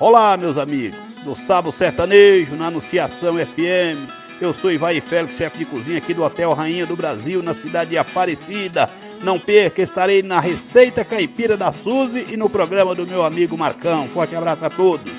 Olá, meus amigos, do Sábado Sertanejo, na Anunciação FM. Eu sou Ivaí Félix, chefe de cozinha aqui do Hotel Rainha do Brasil, na cidade de Aparecida. Não perca, estarei na Receita Caipira da Suzy e no programa do meu amigo Marcão. Forte abraço a todos.